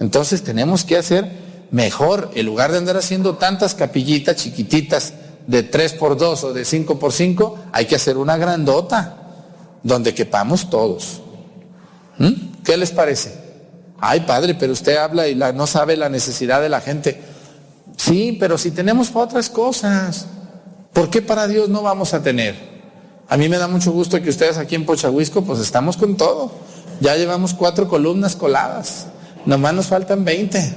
Entonces tenemos que hacer mejor, en lugar de andar haciendo tantas capillitas chiquititas, de 3 por 2 o de 5 por 5, hay que hacer una grandota donde quepamos todos. ¿Mm? ¿Qué les parece? Ay, padre, pero usted habla y no sabe la necesidad de la gente. Sí, pero si tenemos otras cosas, ¿por qué para Dios no vamos a tener? A mí me da mucho gusto que ustedes aquí en Pochahuisco, pues estamos con todo. Ya llevamos cuatro columnas coladas, nomás nos faltan 20.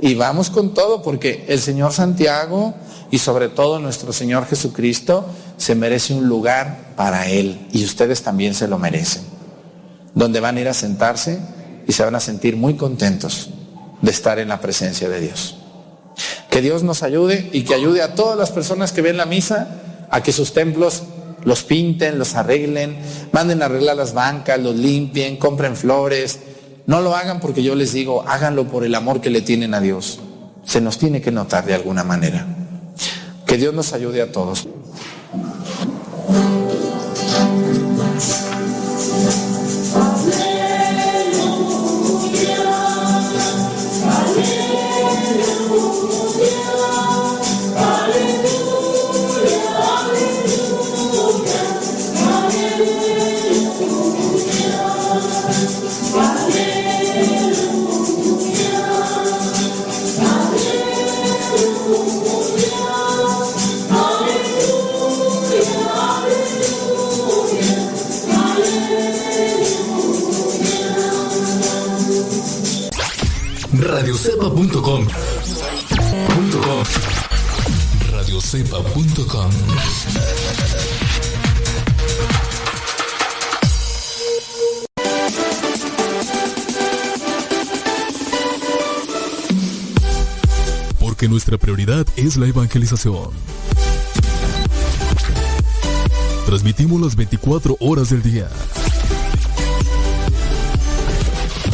Y vamos con todo, porque el Señor Santiago y sobre todo nuestro Señor Jesucristo se merece un lugar para Él y ustedes también se lo merecen, donde van a ir a sentarse y se van a sentir muy contentos de estar en la presencia de Dios. Que Dios nos ayude y que ayude a todas las personas que ven la misa a que sus templos los pinten, los arreglen, manden a arreglar las bancas, los limpien, compren flores. No lo hagan porque yo les digo, háganlo por el amor que le tienen a Dios. Se nos tiene que notar de alguna manera. Que Dios nos ayude a todos. radiocepa.com. Radiocepa.com. Porque nuestra prioridad es la evangelización. Transmitimos las 24 horas del día.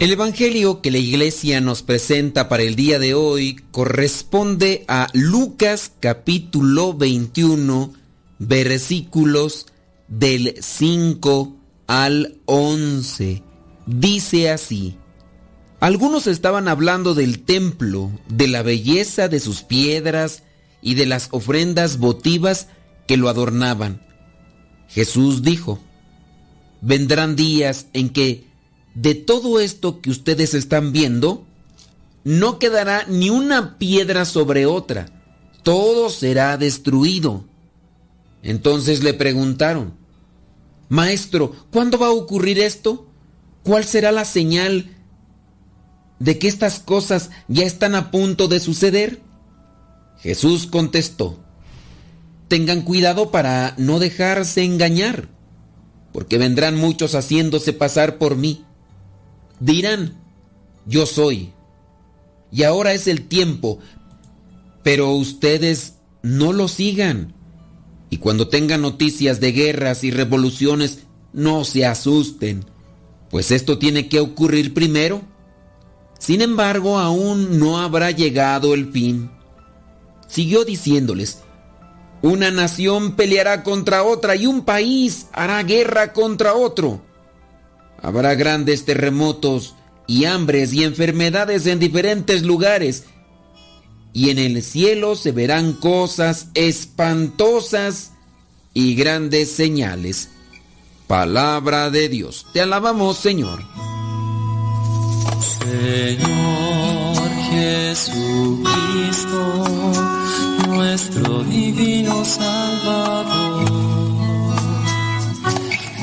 El Evangelio que la iglesia nos presenta para el día de hoy corresponde a Lucas capítulo 21 versículos del 5 al 11. Dice así, algunos estaban hablando del templo, de la belleza de sus piedras y de las ofrendas votivas que lo adornaban. Jesús dijo, vendrán días en que de todo esto que ustedes están viendo, no quedará ni una piedra sobre otra, todo será destruido. Entonces le preguntaron, Maestro, ¿cuándo va a ocurrir esto? ¿Cuál será la señal de que estas cosas ya están a punto de suceder? Jesús contestó, Tengan cuidado para no dejarse engañar, porque vendrán muchos haciéndose pasar por mí dirán, yo soy. Y ahora es el tiempo, pero ustedes no lo sigan. Y cuando tengan noticias de guerras y revoluciones, no se asusten, pues esto tiene que ocurrir primero. Sin embargo, aún no habrá llegado el fin. Siguió diciéndoles, una nación peleará contra otra y un país hará guerra contra otro. Habrá grandes terremotos y hambres y enfermedades en diferentes lugares. Y en el cielo se verán cosas espantosas y grandes señales. Palabra de Dios. Te alabamos, Señor. Señor Jesucristo, nuestro divino Salvador.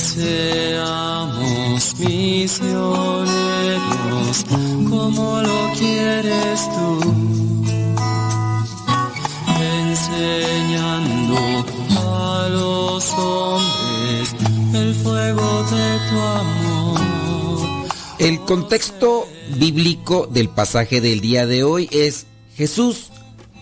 Seamos misioneros como lo quieres tú, enseñando a los hombres el fuego de tu amor. El contexto bíblico del pasaje del día de hoy es Jesús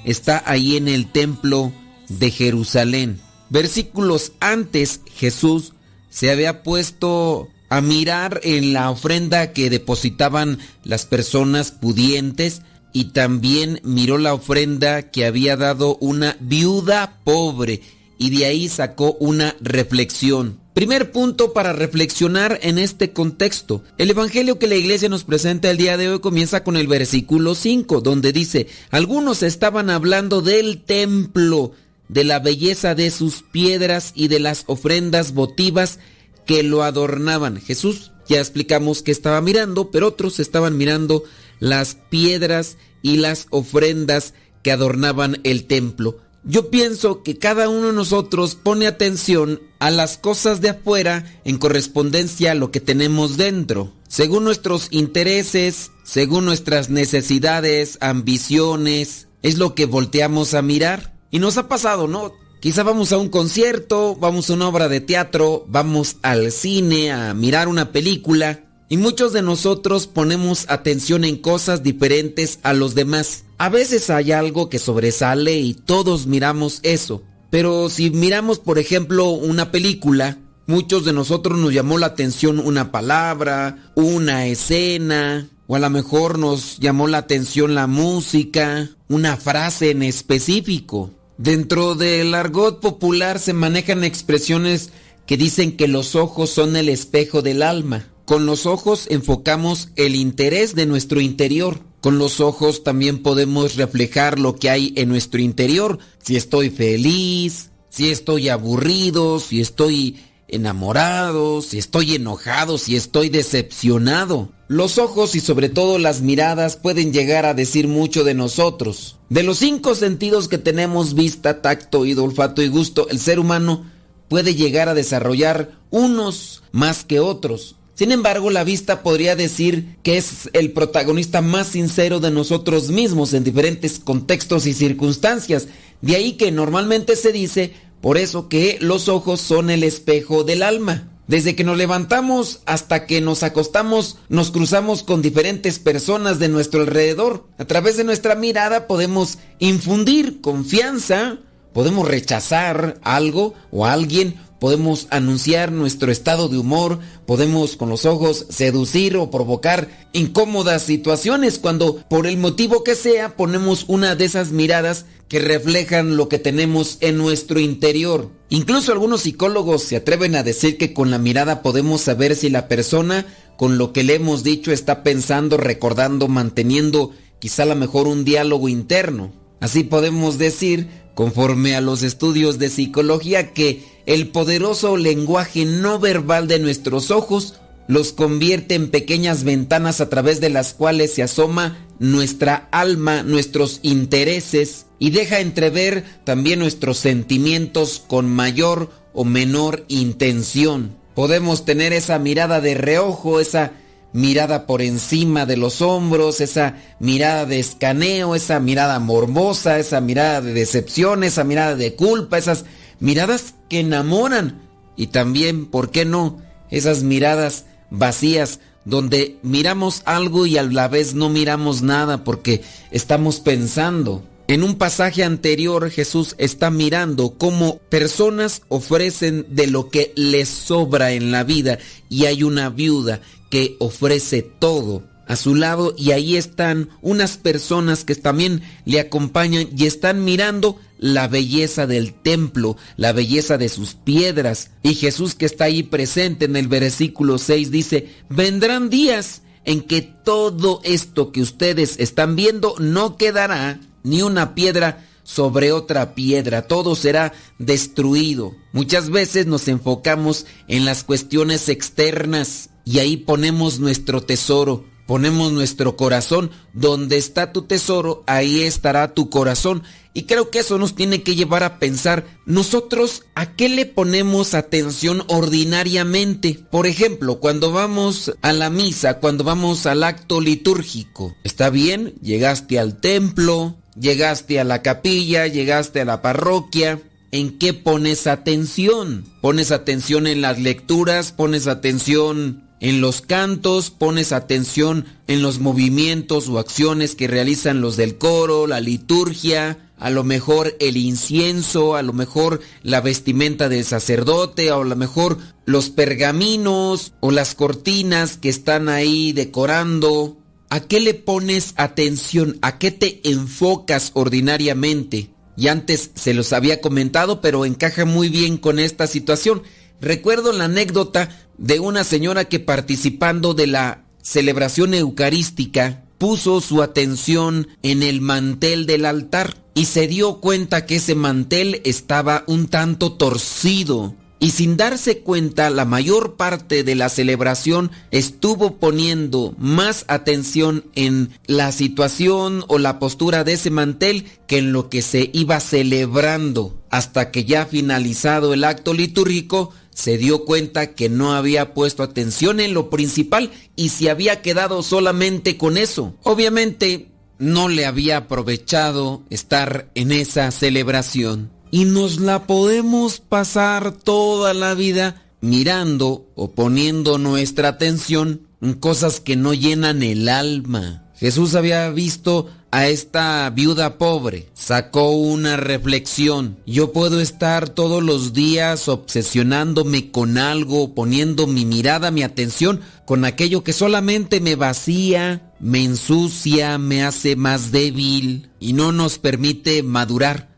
está ahí en el templo de Jerusalén. Versículos antes Jesús se había puesto a mirar en la ofrenda que depositaban las personas pudientes y también miró la ofrenda que había dado una viuda pobre y de ahí sacó una reflexión. Primer punto para reflexionar en este contexto. El Evangelio que la iglesia nos presenta el día de hoy comienza con el versículo 5, donde dice, algunos estaban hablando del templo, de la belleza de sus piedras y de las ofrendas votivas que lo adornaban. Jesús ya explicamos que estaba mirando, pero otros estaban mirando las piedras y las ofrendas que adornaban el templo. Yo pienso que cada uno de nosotros pone atención a las cosas de afuera en correspondencia a lo que tenemos dentro. Según nuestros intereses, según nuestras necesidades, ambiciones, es lo que volteamos a mirar. Y nos ha pasado, ¿no? Quizá vamos a un concierto, vamos a una obra de teatro, vamos al cine a mirar una película y muchos de nosotros ponemos atención en cosas diferentes a los demás. A veces hay algo que sobresale y todos miramos eso. Pero si miramos, por ejemplo, una película, muchos de nosotros nos llamó la atención una palabra, una escena, o a lo mejor nos llamó la atención la música, una frase en específico. Dentro del argot popular se manejan expresiones que dicen que los ojos son el espejo del alma. Con los ojos enfocamos el interés de nuestro interior. Con los ojos también podemos reflejar lo que hay en nuestro interior. Si estoy feliz, si estoy aburrido, si estoy enamorado, si estoy enojado, si estoy decepcionado. Los ojos y sobre todo las miradas pueden llegar a decir mucho de nosotros. De los cinco sentidos que tenemos, vista, tacto, oído, olfato y gusto, el ser humano puede llegar a desarrollar unos más que otros. Sin embargo, la vista podría decir que es el protagonista más sincero de nosotros mismos en diferentes contextos y circunstancias. De ahí que normalmente se dice, por eso que los ojos son el espejo del alma. Desde que nos levantamos hasta que nos acostamos, nos cruzamos con diferentes personas de nuestro alrededor. A través de nuestra mirada podemos infundir confianza, podemos rechazar algo o alguien podemos anunciar nuestro estado de humor, podemos con los ojos seducir o provocar incómodas situaciones cuando por el motivo que sea ponemos una de esas miradas que reflejan lo que tenemos en nuestro interior. Incluso algunos psicólogos se atreven a decir que con la mirada podemos saber si la persona con lo que le hemos dicho está pensando, recordando, manteniendo quizá a lo mejor un diálogo interno. Así podemos decir, conforme a los estudios de psicología, que el poderoso lenguaje no verbal de nuestros ojos los convierte en pequeñas ventanas a través de las cuales se asoma nuestra alma, nuestros intereses y deja entrever también nuestros sentimientos con mayor o menor intención. Podemos tener esa mirada de reojo, esa mirada por encima de los hombros, esa mirada de escaneo, esa mirada morbosa, esa mirada de decepción, esa mirada de culpa, esas miradas que enamoran y también, ¿por qué no? Esas miradas vacías donde miramos algo y a la vez no miramos nada porque estamos pensando. En un pasaje anterior Jesús está mirando cómo personas ofrecen de lo que les sobra en la vida y hay una viuda que ofrece todo a su lado y ahí están unas personas que también le acompañan y están mirando la belleza del templo, la belleza de sus piedras. Y Jesús que está ahí presente en el versículo 6 dice, vendrán días en que todo esto que ustedes están viendo no quedará ni una piedra sobre otra piedra, todo será destruido. Muchas veces nos enfocamos en las cuestiones externas y ahí ponemos nuestro tesoro ponemos nuestro corazón, donde está tu tesoro, ahí estará tu corazón. Y creo que eso nos tiene que llevar a pensar, nosotros, ¿a qué le ponemos atención ordinariamente? Por ejemplo, cuando vamos a la misa, cuando vamos al acto litúrgico, ¿está bien? Llegaste al templo, llegaste a la capilla, llegaste a la parroquia. ¿En qué pones atención? ¿Pones atención en las lecturas? ¿Pones atención en los cantos pones atención en los movimientos o acciones que realizan los del coro, la liturgia, a lo mejor el incienso, a lo mejor la vestimenta del sacerdote, o a lo mejor los pergaminos o las cortinas que están ahí decorando. ¿A qué le pones atención? ¿A qué te enfocas ordinariamente? Y antes se los había comentado, pero encaja muy bien con esta situación. Recuerdo la anécdota de una señora que participando de la celebración eucarística puso su atención en el mantel del altar y se dio cuenta que ese mantel estaba un tanto torcido. Y sin darse cuenta la mayor parte de la celebración estuvo poniendo más atención en la situación o la postura de ese mantel que en lo que se iba celebrando. Hasta que ya finalizado el acto litúrgico se dio cuenta que no había puesto atención en lo principal y se había quedado solamente con eso. Obviamente no le había aprovechado estar en esa celebración y nos la podemos pasar toda la vida mirando o poniendo nuestra atención en cosas que no llenan el alma. Jesús había visto a esta viuda pobre, sacó una reflexión. Yo puedo estar todos los días obsesionándome con algo, poniendo mi mirada, mi atención con aquello que solamente me vacía, me ensucia, me hace más débil y no nos permite madurar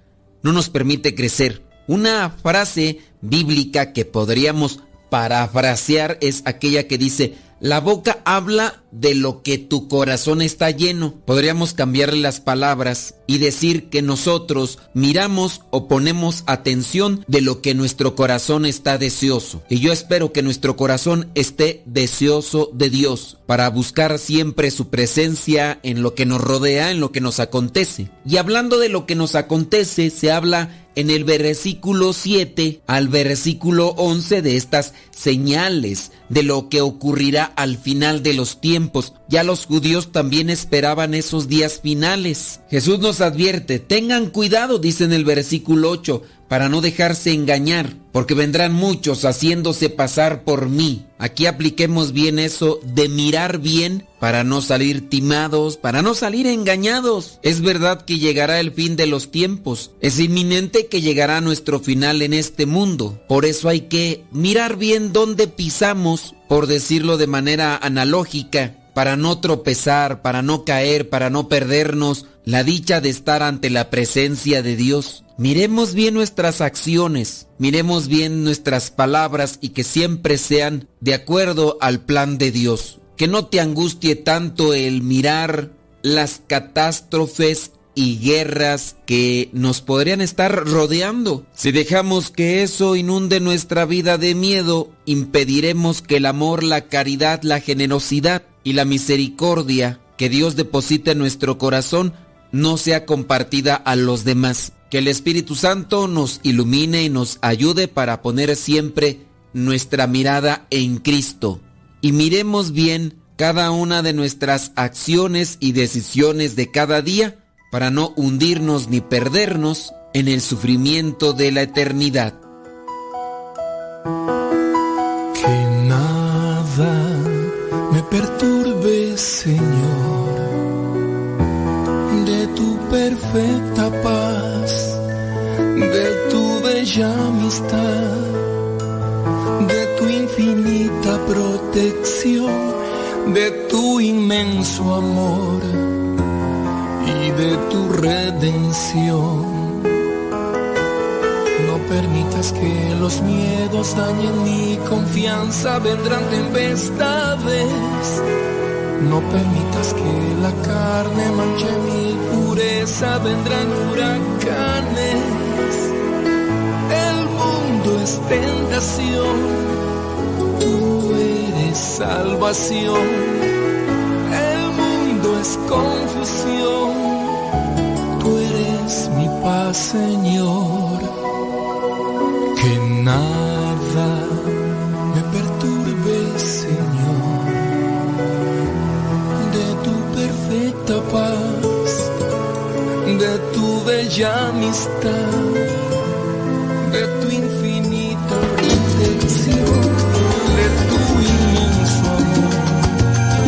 no nos permite crecer. Una frase bíblica que podríamos parafrasear es aquella que dice, la boca habla de lo que tu corazón está lleno. Podríamos cambiarle las palabras y decir que nosotros miramos o ponemos atención de lo que nuestro corazón está deseoso. Y yo espero que nuestro corazón esté deseoso de Dios para buscar siempre su presencia en lo que nos rodea, en lo que nos acontece. Y hablando de lo que nos acontece, se habla en el versículo 7 al versículo 11 de estas señales de lo que ocurrirá al final de los tiempos. Ya los judíos también esperaban esos días finales. Jesús nos advierte, tengan cuidado, dice en el versículo 8, para no dejarse engañar, porque vendrán muchos haciéndose pasar por mí. Aquí apliquemos bien eso de mirar bien para no salir timados, para no salir engañados. Es verdad que llegará el fin de los tiempos, es inminente que llegará nuestro final en este mundo. Por eso hay que mirar bien dónde pisamos, por decirlo de manera analógica, para no tropezar, para no caer, para no perdernos la dicha de estar ante la presencia de Dios. Miremos bien nuestras acciones, miremos bien nuestras palabras y que siempre sean de acuerdo al plan de Dios. Que no te angustie tanto el mirar las catástrofes y guerras que nos podrían estar rodeando. Si dejamos que eso inunde nuestra vida de miedo, impediremos que el amor, la caridad, la generosidad y la misericordia que Dios deposita en nuestro corazón no sea compartida a los demás. Que el Espíritu Santo nos ilumine y nos ayude para poner siempre nuestra mirada en Cristo. Y miremos bien cada una de nuestras acciones y decisiones de cada día para no hundirnos ni perdernos en el sufrimiento de la eternidad. Que nada me perturbe, Señor, de tu perfecta paz, de tu bella amistad, de tu infinita protección, de tu inmenso amor y de tu redención. No permitas que los miedos dañen mi confianza, vendrán tempestades. No permitas que la carne manche mi pureza, vendrán huracanes. El mundo es tentación, tú eres salvación. Es confusión, tú eres mi paz, Señor. Que nada me perturbe, Señor, de tu perfecta paz, de tu bella amistad,